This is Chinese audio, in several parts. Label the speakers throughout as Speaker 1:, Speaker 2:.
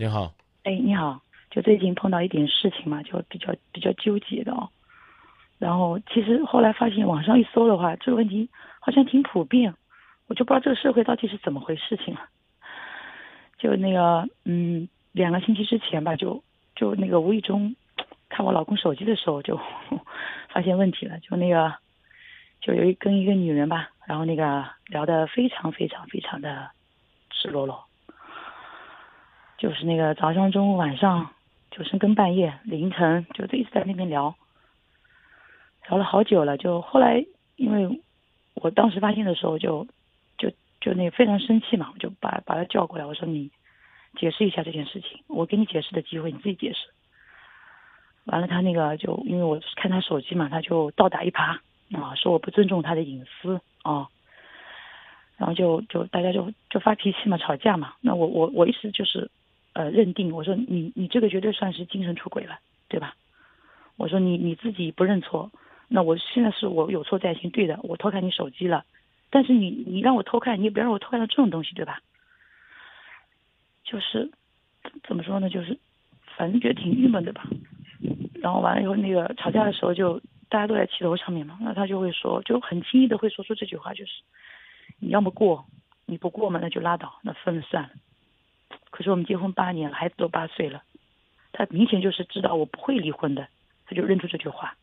Speaker 1: 你好，
Speaker 2: 哎，你好，就最近碰到一点事情嘛，就比较比较纠结的哦。然后其实后来发现网上一搜的话，这个问题好像挺普遍，我就不知道这个社会到底是怎么回事情了。就那个，嗯，两个星期之前吧，就就那个无意中看我老公手机的时候，就 发现问题了。就那个，就有一跟一个女人吧，然后那个聊得非常非常非常的赤裸裸。就是那个早上、中午、晚上，就深更半夜、凌晨，就一直在那边聊，聊了好久了。就后来，因为我当时发现的时候，就就就那非常生气嘛，我就把把他叫过来，我说你解释一下这件事情，我给你解释的机会，你自己解释。完了，他那个就因为我看他手机嘛，他就倒打一耙啊，说我不尊重他的隐私啊，然后就就大家就就发脾气嘛，吵架嘛。那我我我意思就是。呃，认定我说你你这个绝对算是精神出轨了，对吧？我说你你自己不认错，那我现在是我有错在先，对的，我偷看你手机了，但是你你让我偷看，你也别让我偷看到这种东西，对吧？就是怎么说呢？就是反正觉得挺郁闷的吧。然后完了以后，那个吵架的时候就大家都在气头上面嘛，那他就会说，就很轻易的会说出这句话，就是你要么过，你不过嘛，那就拉倒，那分了算了。可是我们结婚八年了，孩子都八岁了，他明显就是知道我不会离婚的，他就认出这句话。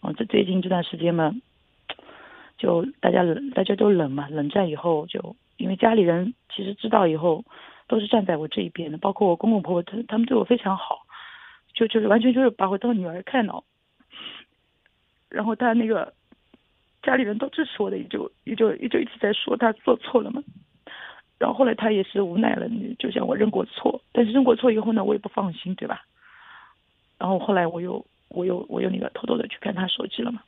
Speaker 2: 哦，这最近这段时间嘛，就大家冷，大家都冷嘛，冷战以后就因为家里人其实知道以后都是站在我这一边的，包括我公公婆婆，他他们对我非常好，就就是完全就是把我当女儿看哦。然后他那个。家里人都支持我的，也就也就也就一直在说他做错了嘛。然后后来他也是无奈了，就像我认过错，但是认过错以后呢，我也不放心，对吧？然后后来我又我又我又那个偷偷的去看他手机了嘛，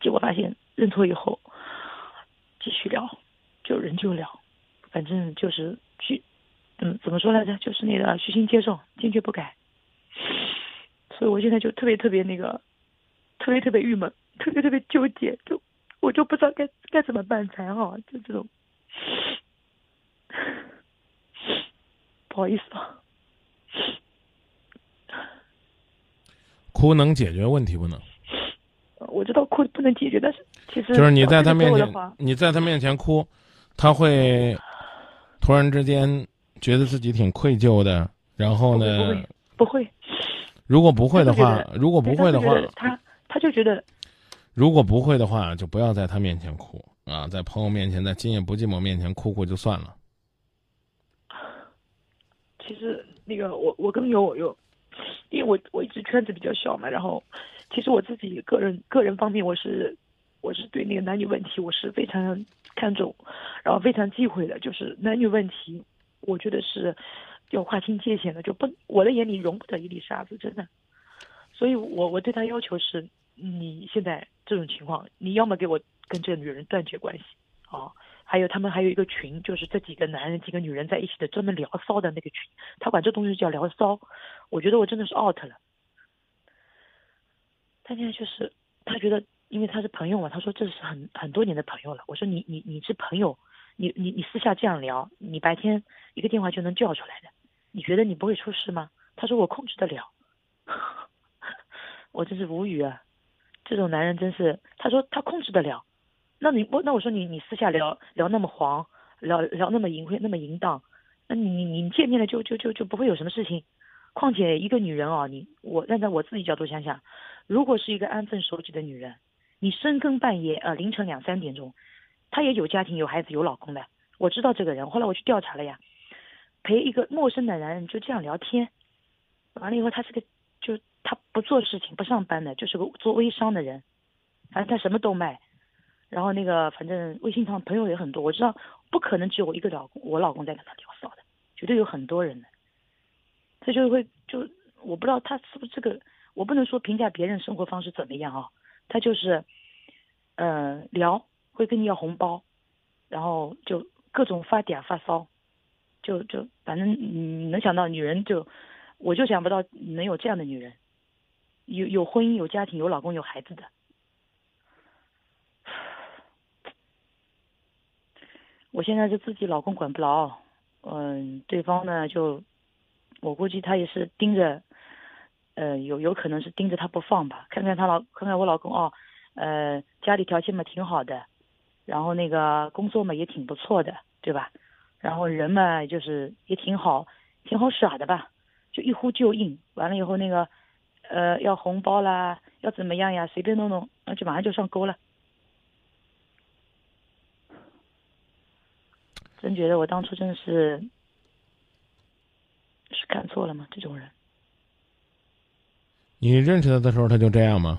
Speaker 2: 结果发现认错以后继续聊，就人就聊，反正就是虚，嗯，怎么说来着？就是那个虚心接受，坚决不改。所以我现在就特别特别那个，特别特别郁闷，特别特别纠结，就。我就不知道该该怎么办才好，就这种，不好意思啊。
Speaker 1: 哭能解决问题不能？
Speaker 2: 我知道哭不能解决，但是其实
Speaker 1: 就是你在他面前，你在他面前哭，他会突然之间觉得自己挺愧疚的，然后呢？
Speaker 2: 不会，不会。
Speaker 1: 如果不会的话，如果不会的话，
Speaker 2: 他他就觉得。
Speaker 1: 如果不会的话，就不要在他面前哭啊，在朋友面前，在今夜不寂寞面前哭哭就算了。
Speaker 2: 其实那个我我更有有，因为我我一直圈子比较小嘛，然后其实我自己个人个人方面，我是我是对那个男女问题我是非常看重，然后非常忌讳的，就是男女问题，我觉得是要划清界限的，就不我的眼里容不得一粒沙子，真的。所以我我对他要求是。你现在这种情况，你要么给我跟这个女人断绝关系，啊，还有他们还有一个群，就是这几个男人几个女人在一起的专门聊骚的那个群，他管这东西叫聊骚，我觉得我真的是 out 了。他现在就是他觉得，因为他是朋友嘛，他说这是很很多年的朋友了。我说你你你是朋友，你你你私下这样聊，你白天一个电话就能叫出来的，你觉得你不会出事吗？他说我控制得了，我真是无语啊。这种男人真是，他说他控制得了，那你我那我说你你私下聊聊那么黄，聊聊那么淫秽那么淫荡，那你你你见面了就就就就不会有什么事情。况且一个女人哦，你我站在我自己角度想想，如果是一个安分守己的女人，你深更半夜呃凌晨两三点钟，她也有家庭有孩子有老公的，我知道这个人，后来我去调查了呀，陪一个陌生的男人就这样聊天，完了以后他是个就。他不做事情，不上班的，就是个做微商的人，反正他什么都卖。然后那个，反正微信上朋友也很多，我知道不可能只有我一个老公，我老公在跟他聊骚的，绝对有很多人的。他就会就我不知道他是不是这个，我不能说评价别人生活方式怎么样啊。他就是，嗯，聊会跟你要红包，然后就各种发嗲发骚，就就反正你能想到女人就，我就想不到能有这样的女人。有有婚姻有家庭有老公有孩子的，我现在是自己老公管不牢，嗯，对方呢就，我估计他也是盯着，呃，有有可能是盯着他不放吧，看看他老看看我老公哦，呃，家里条件嘛挺好的，然后那个工作嘛也挺不错的，对吧？然后人嘛就是也挺好，挺好耍的吧，就一呼就应。完了以后那个，呃，要红包啦，要怎么样呀？随便弄弄，那就马上就上钩了。真觉得我当初真的是是看错了吗？这种人，
Speaker 1: 你认识他的时候他就这样吗？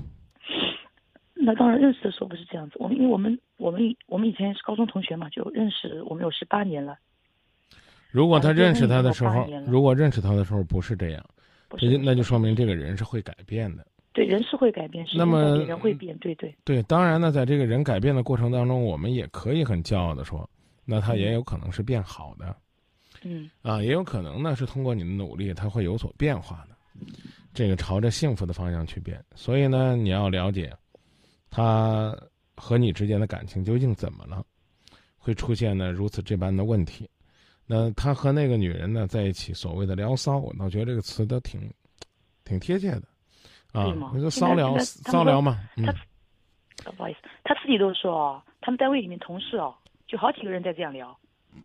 Speaker 2: 那当然认识的时候不是这样子。我们因为我们我们我们以前是高中同学嘛，就认识我们有十八年了。
Speaker 1: 如果他认识他的时候，如果认识他的时候不是这样，那就那就说明这个人是会改变的。
Speaker 2: 对，人是会改变，
Speaker 1: 那么
Speaker 2: 人会变，对对。
Speaker 1: 对，当然呢，在这个人改变的过程当中，我们也可以很骄傲的说。那他也有可能是变好的，
Speaker 2: 嗯，
Speaker 1: 啊，也有可能呢是通过你的努力，他会有所变化的，这个朝着幸福的方向去变。所以呢，你要了解，他和你之间的感情究竟怎么了，会出现呢如此这般的问题。那他和那个女人呢在一起，所谓的聊骚，我倒觉得这个词都挺挺贴切的，啊，你说骚聊骚聊嘛，嗯，
Speaker 2: 不好意思，他自己都说，他们单位里面同事哦。就好几个人在这样聊，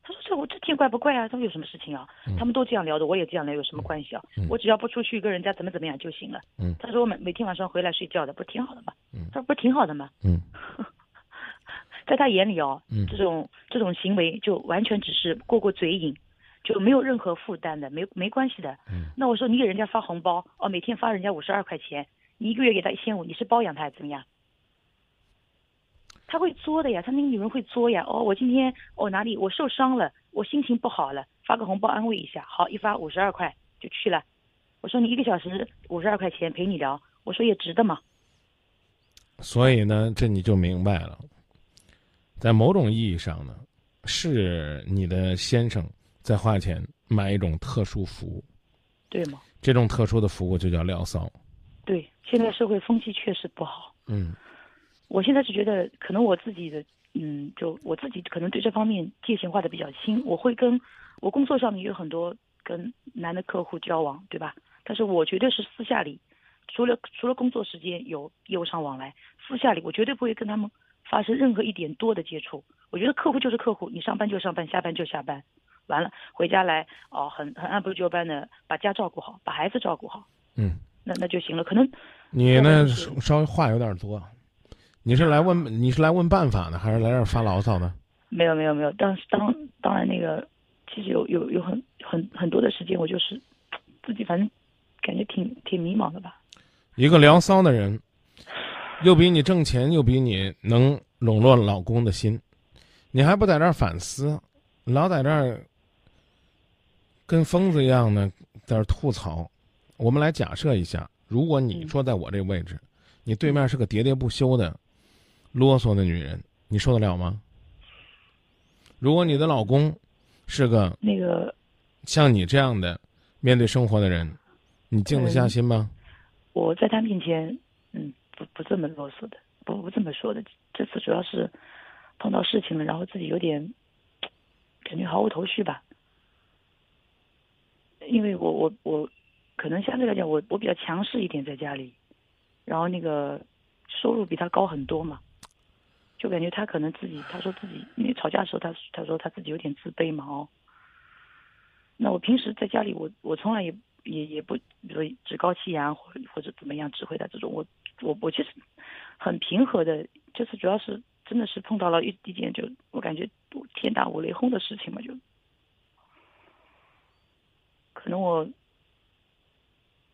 Speaker 2: 他说这我这见怪不怪啊，他说有什么事情啊？他们都这样聊的，我也这样聊，有什么关系啊？我只要不出去跟人家怎么怎么样就行了。他说我每每天晚上回来睡觉的，不是挺好的吗？他说不是挺好的吗？在他眼里哦，这种这种行为就完全只是过过嘴瘾，就没有任何负担的，没没关系的。那我说你给人家发红包哦，每天发人家五十二块钱，你一个月给他一千五，你是包养他还是怎么样？他会作的呀，他那个女人会作呀。哦，我今天哦哪里我受伤了，我心情不好了，发个红包安慰一下。好，一发五十二块就去了。我说你一个小时五十二块钱陪你聊，我说也值得嘛。
Speaker 1: 所以呢，这你就明白了，在某种意义上呢，是你的先生在花钱买一种特殊服务，
Speaker 2: 对吗？
Speaker 1: 这种特殊的服务就叫撩骚。
Speaker 2: 对，现在社会风气确实不好。
Speaker 1: 嗯。
Speaker 2: 我现在是觉得，可能我自己的，嗯，就我自己可能对这方面界限画的比较清。我会跟我工作上面有很多跟男的客户交往，对吧？但是我绝对是私下里，除了除了工作时间有业务上往来，私下里我绝对不会跟他们发生任何一点多的接触。我觉得客户就是客户，你上班就上班，下班就下班，完了回家来哦，很很按部就班的把家照顾好，把孩子照顾好，
Speaker 1: 嗯，
Speaker 2: 那那就行了。可能
Speaker 1: 你呢稍微话有点多。你是来问你是来问办法呢，还是来这儿发牢骚呢？
Speaker 2: 没有没有没有，当当当然那个，其实有有有很很很多的时间，我就是自己反正感觉挺挺迷茫的吧。
Speaker 1: 一个聊骚的人，又比你挣钱，又比你能笼络老公的心，你还不在这儿反思，老在这儿跟疯子一样的在这吐槽。我们来假设一下，如果你坐在我这个位置，你对面是个喋喋不休的。啰嗦的女人，你受得了吗？如果你的老公是个
Speaker 2: 那个
Speaker 1: 像你这样的面对生活的人，你静得下心吗？
Speaker 2: 我在他面前，嗯，不不这么啰嗦的，不不这么说的。这次主要是碰到事情了，然后自己有点感觉毫无头绪吧。因为我我我可能相对来讲，我我比较强势一点在家里，然后那个收入比他高很多嘛。就感觉他可能自己，他说自己因为吵架的时候，他他说他自己有点自卑嘛哦。那我平时在家里，我我从来也也也不，比如说趾高气扬或或者怎么样指挥他这种，我我我其实很平和的，就是主要是真的是碰到了一一件就我感觉天打五雷轰的事情嘛，就可能我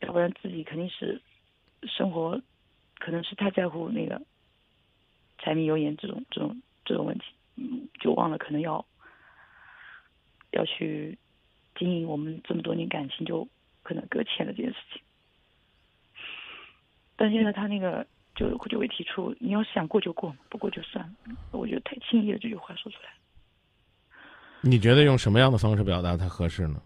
Speaker 2: 要不然自己肯定是生活可能是太在乎那个。柴米油盐这种这种这种问题，嗯，就忘了可能要要去经营我们这么多年感情，就可能搁浅了这件事情。但现在他那个就就会提出，你要是想过就过，不过就算了。我觉得太轻易了，这句话说出来。
Speaker 1: 你觉得用什么样的方式表达才合适呢？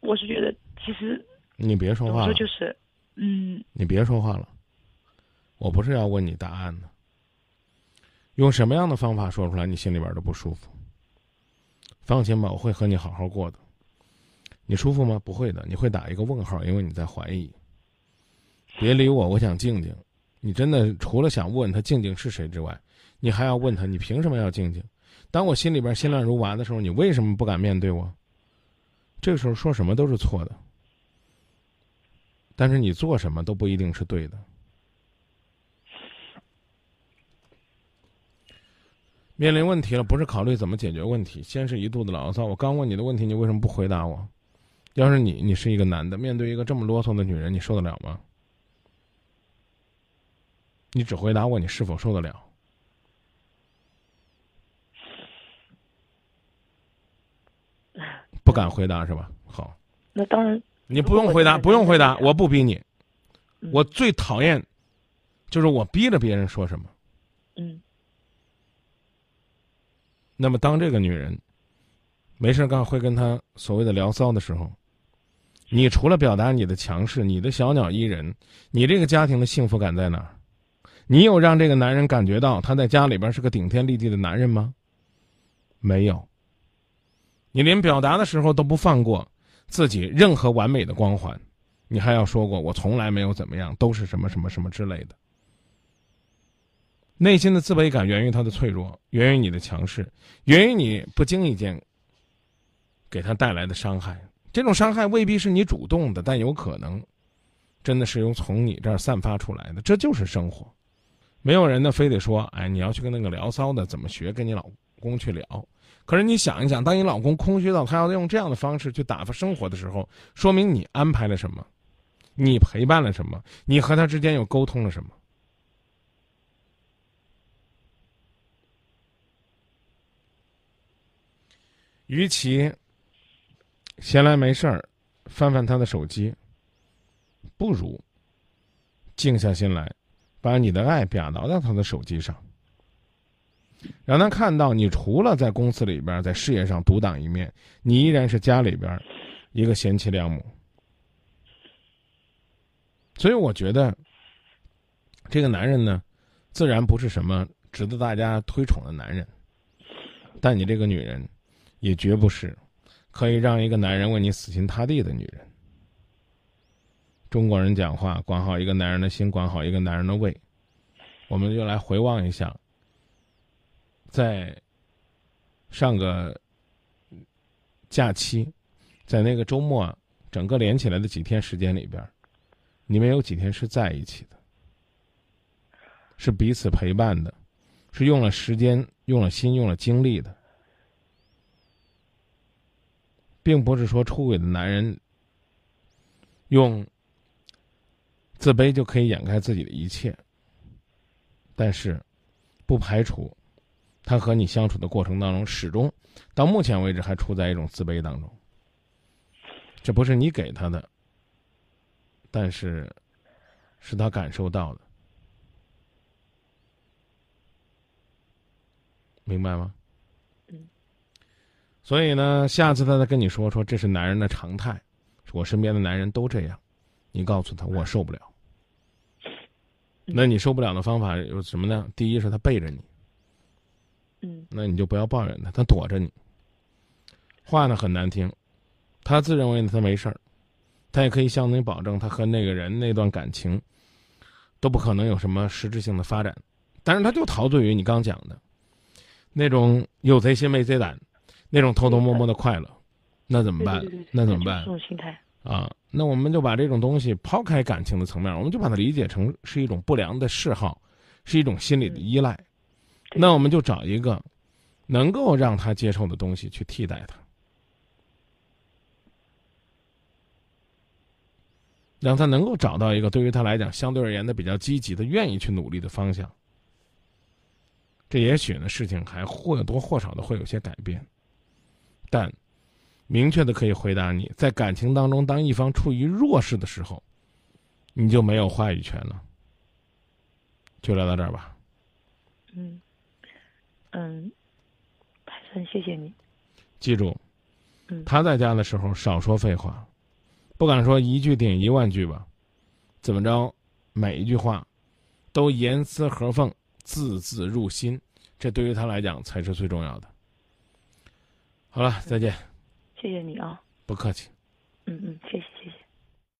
Speaker 2: 我是觉得，其实
Speaker 1: 你别说话
Speaker 2: 了，就是，嗯，
Speaker 1: 你别说话了，我不是要问你答案的。用什么样的方法说出来，你心里边都不舒服？放心吧，我会和你好好过的。你舒服吗？不会的，你会打一个问号，因为你在怀疑。别理我，我想静静。你真的除了想问他静静是谁之外，你还要问他，你凭什么要静静？当我心里边心乱如麻的时候，你为什么不敢面对我？这个时候说什么都是错的，但是你做什么都不一定是对的。面临问题了，不是考虑怎么解决问题，先是一肚子牢骚。我刚问你的问题，你为什么不回答我？要是你，你是一个男的，面对一个这么啰嗦的女人，你受得了吗？你只回答我，你是否受得了？不敢回答是吧？好，
Speaker 2: 那当然，
Speaker 1: 你不用回答，不用回答，我不逼你。我最讨厌，就是我逼着别人说什么。
Speaker 2: 嗯。
Speaker 1: 那么，当这个女人没事干会跟他所谓的聊骚的时候，你除了表达你的强势、你的小鸟依人，你这个家庭的幸福感在哪儿？你有让这个男人感觉到他在家里边是个顶天立地的男人吗？没有。你连表达的时候都不放过自己任何完美的光环，你还要说过我从来没有怎么样，都是什么什么什么之类的。内心的自卑感源于他的脆弱，源于你的强势，源于你不经意间给他带来的伤害。这种伤害未必是你主动的，但有可能真的是由从你这儿散发出来的。这就是生活，没有人呢非得说，哎，你要去跟那个聊骚的怎么学，跟你老公去聊。可是你想一想，当你老公空虚到他要用这样的方式去打发生活的时候，说明你安排了什么，你陪伴了什么，你和他之间又沟通了什么。与其闲来没事儿翻翻他的手机，不如静下心来，把你的爱表达到他的手机上。让他看到，你除了在公司里边，在事业上独当一面，你依然是家里边一个贤妻良母。所以，我觉得这个男人呢，自然不是什么值得大家推崇的男人。但你这个女人，也绝不是可以让一个男人为你死心塌地的女人。中国人讲话，管好一个男人的心，管好一个男人的胃。我们就来回望一下。在上个假期，在那个周末，整个连起来的几天时间里边，你们有几天是在一起的，是彼此陪伴的，是用了时间、用了心、用了精力的，并不是说出轨的男人用自卑就可以掩盖自己的一切，但是不排除。他和你相处的过程当中，始终到目前为止还处在一种自卑当中。这不是你给他的，但是是他感受到的，明白吗？
Speaker 2: 嗯。
Speaker 1: 所以呢，下次他再跟你说说这是男人的常态，我身边的男人都这样，你告诉他我受不了。那你受不了的方法有什么呢？第一是他背着你。
Speaker 2: 嗯，
Speaker 1: 那你就不要抱怨他，他躲着你。话呢很难听，他自认为呢他没事儿，他也可以向你保证，他和那个人那段感情都不可能有什么实质性的发展。但是他就陶醉于你刚讲的那种有贼心没贼胆，那种偷偷摸摸的快乐，那怎么办？那怎么办？
Speaker 2: 这种心态
Speaker 1: 啊，那我们就把这种东西抛开感情的层面，我们就把它理解成是一种不良的嗜好，是一种心理的依赖。那我们就找一个能够让他接受的东西去替代他，让他能够找到一个对于他来讲相对而言的比较积极的、愿意去努力的方向。这也许呢，事情还或多或少的会有些改变，但明确的可以回答你，在感情当中，当一方处于弱势的时候，你就没有话语权了。就聊到这儿吧。
Speaker 2: 嗯。嗯，海生，谢谢你。
Speaker 1: 记住，
Speaker 2: 嗯，
Speaker 1: 他在家的时候少说废话，不敢说一句顶一万句吧，怎么着，每一句话都严丝合缝，字字入心，这对于他来讲才是最重要的。好了再见。
Speaker 2: 谢谢你啊。
Speaker 1: 不客气。嗯嗯谢谢谢谢。